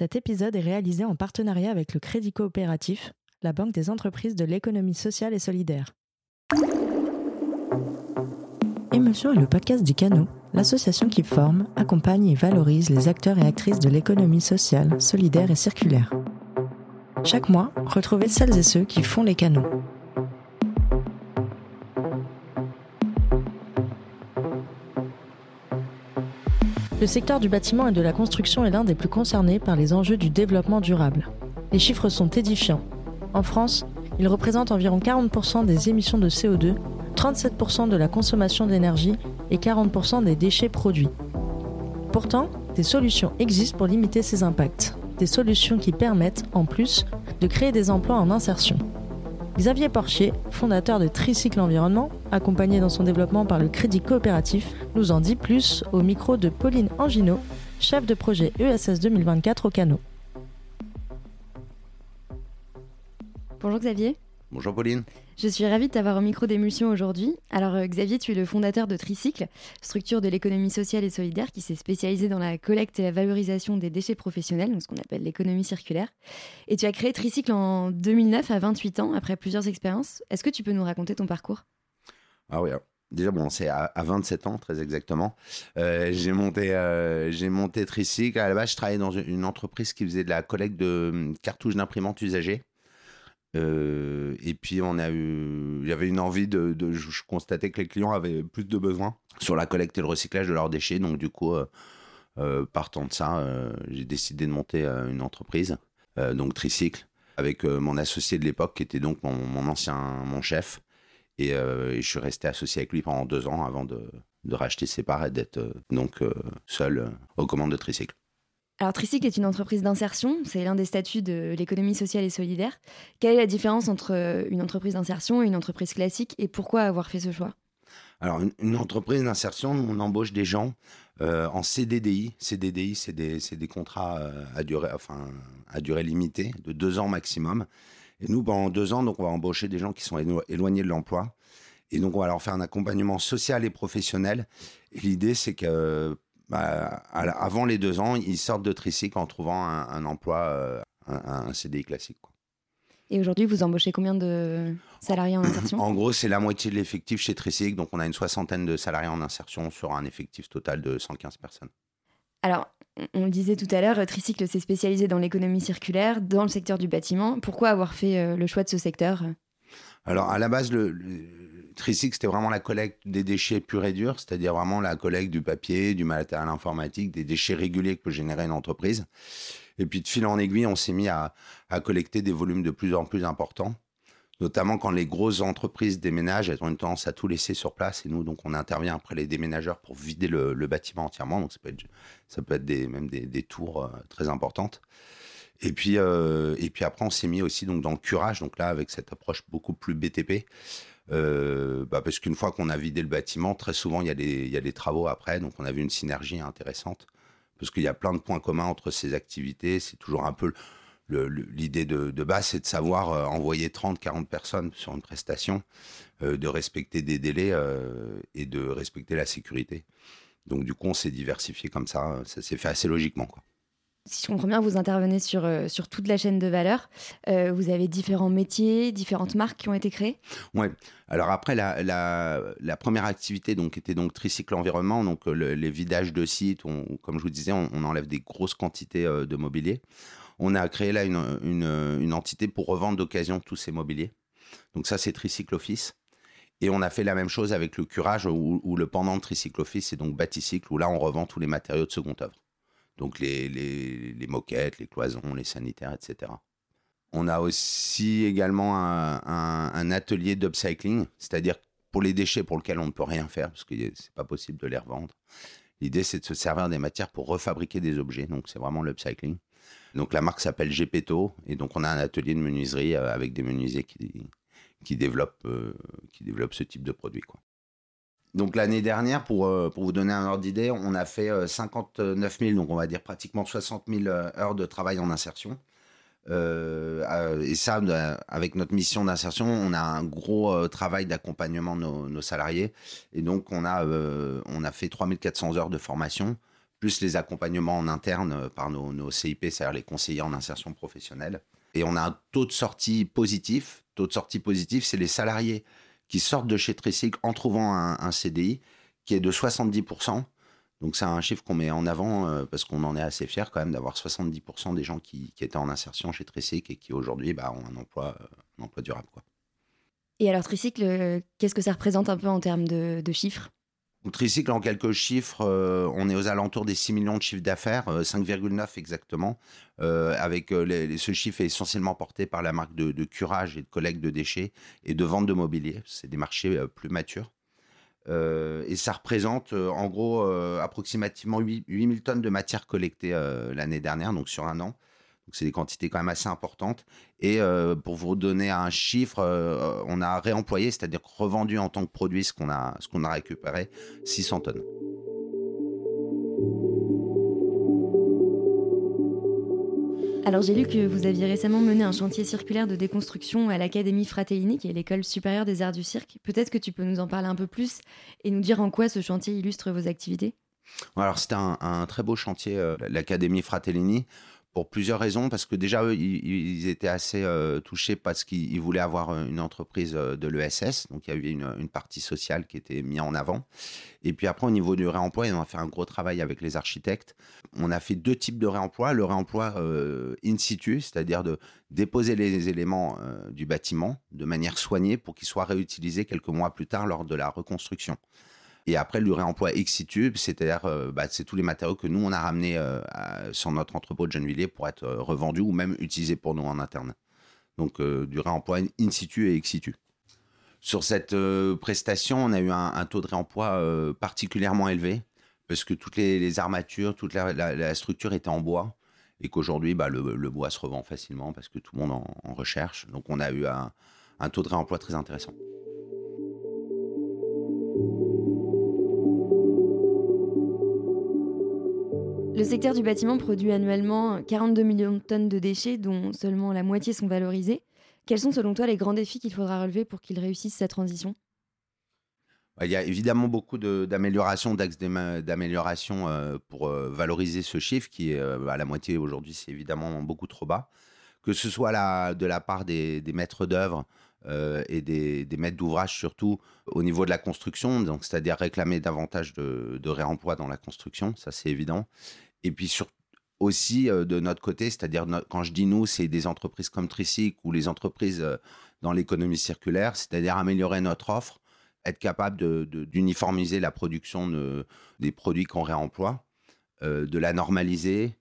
Cet épisode est réalisé en partenariat avec le Crédit Coopératif, la banque des entreprises de l'économie sociale et solidaire. Émulsion est le podcast du Canot, l'association qui forme, accompagne et valorise les acteurs et actrices de l'économie sociale, solidaire et circulaire. Chaque mois, retrouvez celles et ceux qui font les canaux. Le secteur du bâtiment et de la construction est l'un des plus concernés par les enjeux du développement durable. Les chiffres sont édifiants. En France, il représente environ 40% des émissions de CO2, 37% de la consommation d'énergie et 40% des déchets produits. Pourtant, des solutions existent pour limiter ces impacts. Des solutions qui permettent, en plus, de créer des emplois en insertion. Xavier Porchier, fondateur de Tricycle Environnement, accompagné dans son développement par le Crédit Coopératif, nous en dit plus au micro de Pauline Angino, chef de projet ESS 2024 au Canot. Bonjour Xavier. Bonjour Pauline. Je suis ravie de t'avoir au micro d'émulsion aujourd'hui. Alors euh, Xavier, tu es le fondateur de Tricycle, structure de l'économie sociale et solidaire qui s'est spécialisée dans la collecte et la valorisation des déchets professionnels, ce qu'on appelle l'économie circulaire. Et tu as créé Tricycle en 2009 à 28 ans, après plusieurs expériences. Est-ce que tu peux nous raconter ton parcours? Ah oui, Déjà, bon, c'est à, 27 ans, très exactement. Euh, j'ai monté, euh, j'ai monté Tricycle. À la base, je travaillais dans une entreprise qui faisait de la collecte de hum, cartouches d'imprimantes usagées. Euh, et puis on a eu, j'avais une envie de, je constatais que les clients avaient plus de besoins sur la collecte et le recyclage de leurs déchets. Donc du coup, euh, euh, partant de ça, j'ai décidé de monter une entreprise, donc Tricycle, avec mon associé de l'époque qui était donc mon, ancien, mon chef. Et, je suis resté associé avec lui pendant deux ans avant de, de racheter ses parts et d'être donc seul aux commandes de Tricycle. Alors Tricycle est une entreprise d'insertion, c'est l'un des statuts de l'économie sociale et solidaire. Quelle est la différence entre euh, une entreprise d'insertion et une entreprise classique et pourquoi avoir fait ce choix? Alors une, entreprise d'insertion, on embauche des gens euh, en CDDI. CDDI, c'est des, contrats euh, à durée, à durée limitée, de deux ans maximum. Et nous, pendant deux ans, donc, on va embaucher des gens qui sont éloignés de l'emploi. Et donc, on va leur faire un accompagnement social et professionnel. Et l'idée, c'est que bah, avant les deux ans, ils sortent de tricycle en trouvant un, emploi, euh, un, CDI classique. Et aujourd'hui, vous embauchez combien de salariés en insertion? En gros, c'est la moitié de l'effectif chez Tricycle. Donc, on a une soixantaine de salariés en insertion sur un effectif total de 115 personnes. Alors, on le disait tout à l'heure, Tricycle s'est spécialisé dans l'économie circulaire, dans le secteur du bâtiment. Pourquoi avoir fait euh, le choix de ce secteur? Alors, à la base, le Tricycle, c'était vraiment la collecte des déchets purs et durs, c'est-à-dire vraiment la collecte du papier, du matériel informatique, des déchets réguliers que peut générer une entreprise. Et puis de fil en aiguille, on s'est mis à, collecter des volumes de plus en plus importants, notamment quand les grosses entreprises déménagent, elles ont une tendance à tout laisser sur place. Et nous, donc, on intervient après les déménageurs pour vider le, bâtiment entièrement. Donc, ça peut être, ça peut être même des, tours euh, très importantes. Et puis, euh, et puis après, on s'est mis aussi donc, dans le curage, donc là, avec cette approche beaucoup plus BTP. Euh, bah parce qu'une fois qu'on a vidé le bâtiment, très souvent, il y, a des, travaux après. Donc, on a vu une synergie intéressante. Parce qu'il y a plein de points communs entre ces activités. C'est toujours un peu l'idée de, base, c'est de savoir euh, envoyer 30, 40 personnes sur une prestation, euh, de respecter des délais et de respecter la sécurité. Donc, du coup, on s'est diversifié comme ça. Ça s'est fait assez logiquement. Si je comprends bien, vous intervenez sur, euh, sur toute la chaîne de valeur. Euh, vous avez différents métiers, différentes marques qui ont été créées Oui. Alors après, la, la, première activité donc, était donc Tricycle Environnement, donc euh, les vidages de sites. comme je vous disais, on, enlève des grosses quantités de mobilier. On a créé là une, une, entité pour revendre d'occasion tous ces mobiliers. Donc ça, c'est Tricycle Office. Et on a fait la même chose avec le curage, ou le pendant de Tricycle Office, c'est donc Baticycle, où là, on revend tous les matériaux de seconde œuvre donc les, les, moquettes, les cloisons, les sanitaires, etc. On a aussi également un, atelier d'upcycling, c'est-à-dire pour les déchets pour lesquels on ne peut rien faire, parce que c'est pas possible de les revendre. L'idée, c'est de se servir des matières pour refabriquer des objets, donc c'est vraiment l'upcycling. Donc la marque s'appelle Gepetto, et donc on a un atelier de menuiserie euh, avec des menuisiers qui, qui, développent, euh, qui ce type de produit. Quoi. Donc l'année dernière, pour, euh, pour vous donner un ordre d'idée, on a fait 59 euh, 000, donc on va dire pratiquement 60 000 euh, heures de travail en insertion. et ça, avec notre mission d'insertion, on a un gros travail d'accompagnement de nos, salariés. Et donc, on a, on a fait 3400 heures de formation plus les accompagnements en interne par nos, nos CIP, c'est-à-dire les conseillers en insertion professionnelle. Et on a un taux de sortie positif. Taux de sortie positif, c'est les salariés qui sortent de chez Tricycle en trouvant un, CDI qui est de 70%. Donc c'est un chiffre qu'on met en avant euh, parce qu'on en est assez fier quand même d'avoir 70% des gens qui, étaient en insertion chez Tricycle et qui aujourd'hui bah, ont un emploi, euh, durable. Et alors Tricycle, euh, qu'est-ce que ça représente un peu en termes de chiffres? Tricycle, en quelques chiffres, euh, on est aux alentours des 6 millions de chiffres d'affaires, 5,9 euh, exactement. Euh, avec ce chiffre est essentiellement porté par la marque de, curage et de collecte de déchets et de vente de mobilier. C'est des marchés plus matures. et ça représente en gros approximativement 8, 000 tonnes de matière collectée l'année dernière, donc sur un an c'est des quantités quand même assez importantes. Et euh, pour vous donner un chiffre, euh, on a réemployé, c'est-à-dire revendu en tant que produit ce qu'on a, ce qu'on a récupéré, 600 tonnes. Alors j'ai lu que vous aviez récemment mené un chantier circulaire de déconstruction à l'Académie Fratellini, qui est l'école supérieure des arts du cirque. Peut-être que tu peux nous en parler un peu plus et nous dire en quoi ce chantier illustre vos activités? Alors c'était un, très beau chantier, euh, l'Académie Fratellini pour plusieurs raisons, parce que déjà, eux, ils, étaient assez euh, touchés parce qu'ils voulaient avoir euh, une entreprise euh, de l'ESS, donc il y a eu une, partie sociale qui était mise en avant. Et puis après, au niveau du réemploi, on a fait un gros travail avec les architectes. On a fait deux types de réemploi. Le réemploi in situ, c'est-à-dire de déposer les éléments du bâtiment de manière soignée pour qu'ils soient réutilisés quelques mois plus tard lors de la reconstruction. Et après, le réemploi ex situ, c'est-à-dire, euh, bah, c'est tous les matériaux que nous, on a ramenés euh, sur notre entrepôt de Gennevilliers pour être euh, revendus ou même utilisés pour nous en interne. Donc, du réemploi in situ et ex situ. Sur cette prestation, on a eu un, taux de réemploi particulièrement élevé parce que toutes les, armatures, toute la, structure était en bois et qu'aujourd'hui, bah, le, bois se revend facilement parce que tout le monde en, recherche. Donc, on a eu un taux de réemploi très intéressant. Le secteur du bâtiment produit annuellement 42 millions de tonnes de déchets, dont seulement la moitié sont valorisés. Quels sont selon toi les grands défis qu'il faudra relever pour qu'il réussisse sa transition? Bah, il y a évidemment beaucoup d'améliorations, d'axes d'amélioration euh, pour euh, valoriser ce chiffre qui est à euh, bah, la moitié aujourd'hui, c'est évidemment beaucoup trop bas. Que ce soit de la part des, maîtres d'œuvre et des, maîtres d'ouvrage surtout au niveau de la construction, donc c'est-à-dire réclamer davantage de, de, réemploi dans la construction, ça c'est évident. Et puis sur, aussi euh, de notre côté, c'est-à-dire quand je dis nous, c'est des entreprises comme Tricyc ou les entreprises euh, dans l'économie circulaire, c'est-à-dire améliorer notre offre, être capable d'uniformiser la production de, des produits qu'on réemploie, euh, de la normaliser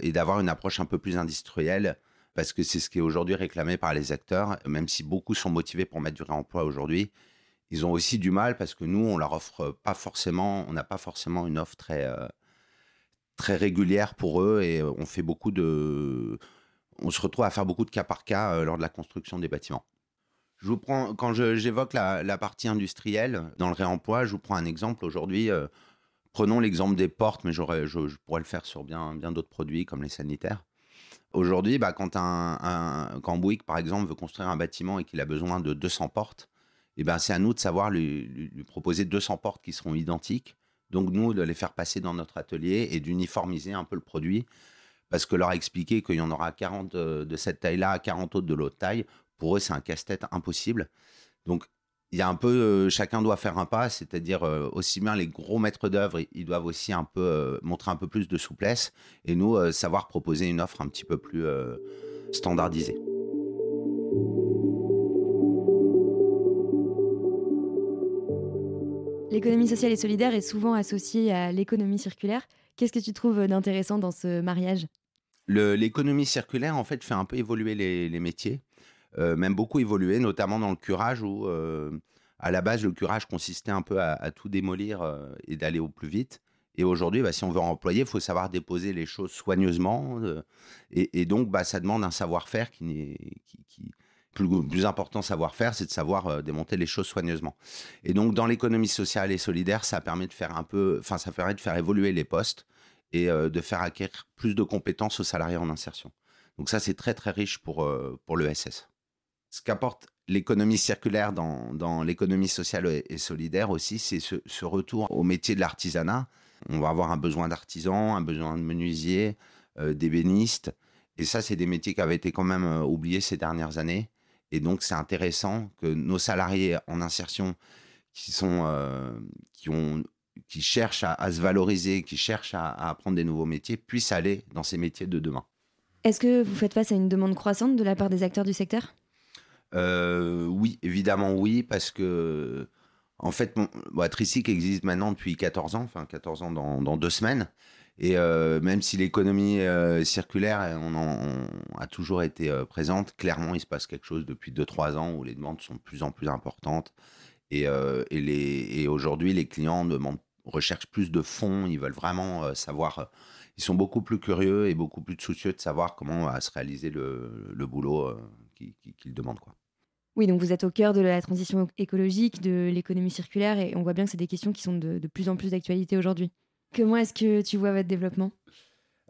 et d'avoir une approche un peu plus industrielle parce que c'est ce qui est aujourd'hui réclamé par les acteurs, même si beaucoup sont motivés pour mettre du réemploi aujourd'hui. Ils ont aussi du mal parce que nous, on leur offre pas forcément, on n'a pas forcément une offre très, très régulière pour eux et euh, on fait beaucoup de. On se retrouve à faire beaucoup de cas par cas euh, lors de la construction des bâtiments. Je vous prends, quand j'évoque la, partie industrielle dans le réemploi, je vous prends un exemple aujourd'hui. Euh, prenons l'exemple des portes, mais je, je, pourrais le faire sur bien, bien d'autres produits comme les sanitaires. Aujourd'hui, bah, quand un, un Bouygues, par exemple, veut construire un bâtiment et qu'il a besoin de 200 portes, eh ben, c'est à nous de savoir lui, lui, proposer 200 portes qui seront identiques donc nous, de les faire passer dans notre atelier et d'uniformiser un peu le produit, parce que leur expliquer qu'il y en aura 40 euh, de cette taille-là, 40 autres de l'autre taille, pour eux, c'est un casse-tête impossible. Donc il y a un peu, euh, chacun doit faire un pas, c'est-à-dire euh, aussi bien les gros maîtres d'œuvre, ils doivent aussi un peu montrer un peu plus de souplesse, et nous, savoir proposer une offre un petit peu plus standardisée. L'économie sociale et solidaire est souvent associée à l'économie circulaire. Qu'est-ce que tu trouves d'intéressant dans ce mariage? L'économie circulaire, en fait, fait un peu évoluer les, métiers, euh, même beaucoup évoluer, notamment dans le curage où, euh, à la base, le curage consistait un peu à, tout démolir euh, et d'aller au plus vite. Et aujourd'hui, bah, si on veut employer, il faut savoir déposer les choses soigneusement. Et, donc, bah, ça demande un savoir-faire qui, qui, qui, plus, important savoir-faire, c'est de savoir euh, démonter les choses soigneusement. Et donc, dans l'économie sociale et solidaire, ça permet de faire un peu, enfin, ça permet de faire évoluer les postes et euh, de faire acquérir plus de compétences aux salariés en insertion. Donc ça, c'est très très riche pour, euh, pour l'ESS. Ce qu'apporte l'économie circulaire dans, l'économie sociale et solidaire aussi, c'est ce, retour au métier de l'artisanat. On va avoir un besoin d'artisans, un besoin de menuisiers, d'ébénistes. Et ça, c'est des métiers qui avaient été quand même oubliés ces dernières années. Et donc, c'est intéressant que nos salariés en insertion qui, sont, qui, ont, qui cherchent à, se valoriser, qui cherchent à, à apprendre des nouveaux métiers, puissent aller dans ces métiers de demain. Est-ce que vous faites face à une demande croissante de la part des acteurs du secteur? Euh, Oui, évidemment oui, parce que en fait, bon, existe maintenant depuis 14 ans, enfin 14 ans dans, deux semaines. Et euh, même si l'économie euh, circulaire on, a toujours été présente, clairement, il se passe quelque chose depuis 2-3 ans où les demandes sont de plus en plus importantes. Et, aujourd'hui, les clients recherchent plus de fonds, ils veulent vraiment savoir ils sont beaucoup plus curieux et beaucoup plus soucieux de savoir comment va se réaliser le boulot euh, qu'ils demandent. Quoi. Oui, donc vous êtes au cœur de la transition écologique, de l'économie circulaire, et on voit bien que c'est des questions qui sont de, de plus en plus d'actualité aujourd'hui. Comment est-ce que tu vois votre développement?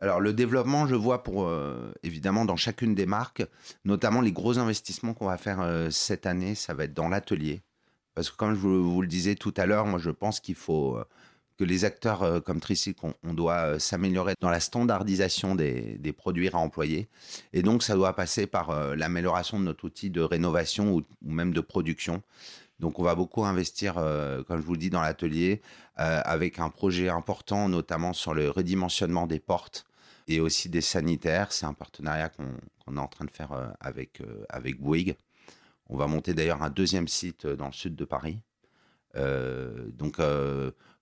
Alors le développement, je vois pour euh, évidemment dans chacune des marques, notamment les gros investissements qu'on va faire euh, cette année, ça va être dans l'atelier. Parce que comme je vous, le disais tout à l'heure, moi je pense qu'il faut que les acteurs euh, comme Tricycle, on, doit euh, s'améliorer dans la standardisation des, produits à employer. Et donc, ça doit passer par euh, l'amélioration de notre outil de rénovation ou, même de production. Donc, on va beaucoup investir, comme je vous le dis, dans l'atelier, avec un projet important, notamment sur le redimensionnement des portes et aussi des sanitaires. C'est un partenariat qu'on est en train de faire avec, avec Bouygues. On va monter d'ailleurs un deuxième site dans le sud de Paris. donc,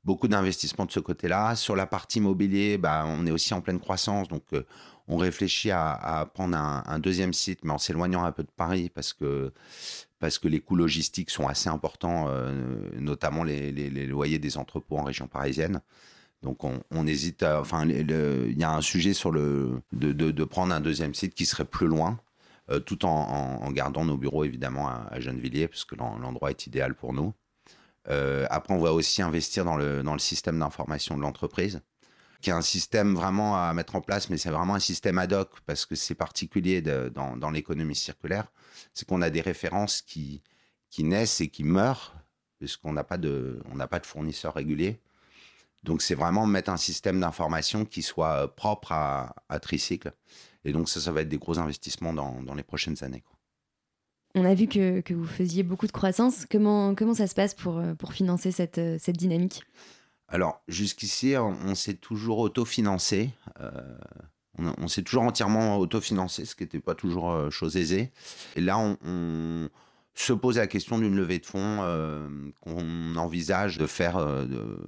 beaucoup d'investissements de ce côté-là. Sur la partie immobilier, bah, on est aussi en pleine croissance, donc euh, on réfléchit à, prendre un, deuxième site, mais en s'éloignant un peu de Paris parce que parce que les coûts logistiques sont assez importants, euh, notamment les, loyers des entrepôts en région parisienne. Donc on, hésite, enfin il y a un sujet sur le de, prendre un deuxième site qui serait plus loin, euh, tout en, gardant nos bureaux évidemment à, à Gennevilliers, parce que l'endroit est idéal pour nous. Euh, après, on va aussi investir dans le, dans le système d'information de l'entreprise, qui est un système vraiment à mettre en place, mais c'est vraiment un système ad hoc parce que c'est particulier dans, dans l'économie circulaire. C'est qu'on a des références qui, qui naissent et qui meurent, puisqu'on n'a pas, de, on pas de fournisseurs réguliers. Donc, c'est vraiment mettre un système d'information qui soit propre à, à Tricycle. Et donc, ça, ça va être des gros investissements dans, dans les prochaines années. On a vu que, que, vous faisiez beaucoup de croissance. Comment, comment ça se passe pour, euh, pour financer cette, euh, cette dynamique? Alors, jusqu'ici, on, s'est toujours autofinancé. Euh, on, s'est toujours entièrement autofinancé, ce qui n'était pas toujours chose aisée. Et là, on, se pose la question d'une levée de fonds qu'on envisage de faire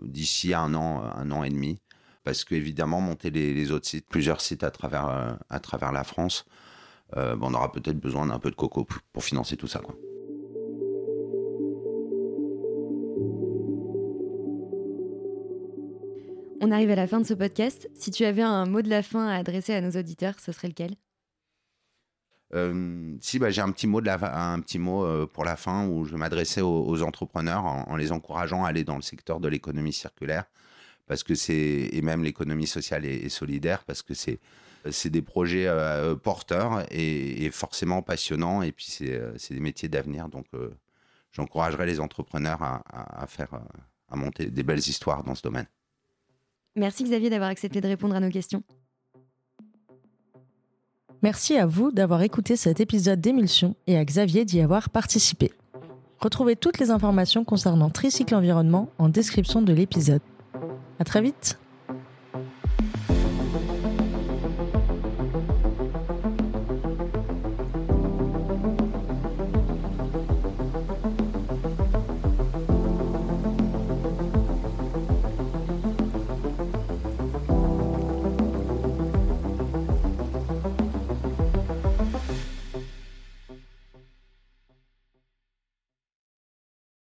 d'ici un an, un an et demi. Parce qu'évidemment, monter les, les, autres sites, plusieurs sites à travers, à travers la France, euh, on aura peut-être besoin d'un peu de coco pour financer tout ça. Quoi. On arrive à la fin de ce podcast. Si tu avais un mot de la fin à adresser à nos auditeurs, ce serait lequel? Euh, si bah, j'ai un petit mot de la, un petit mot euh, pour la fin où je vais m'adresser aux, entrepreneurs en, les encourageant à aller dans le secteur de l'économie circulaire parce que c'est et même l'économie sociale et solidaire parce que c'est c'est des projets euh, porteurs et, forcément passionnants. Et puis, c'est euh, des métiers d'avenir. Donc, euh, j'encouragerais les entrepreneurs à, faire, à monter des belles histoires dans ce domaine. Merci Xavier d'avoir accepté de répondre à nos questions. Merci à vous d'avoir écouté cet épisode d'Émulsion et à Xavier d'y avoir participé. Retrouvez toutes les informations concernant Tricycle Environnement en description de l'épisode. À très vite!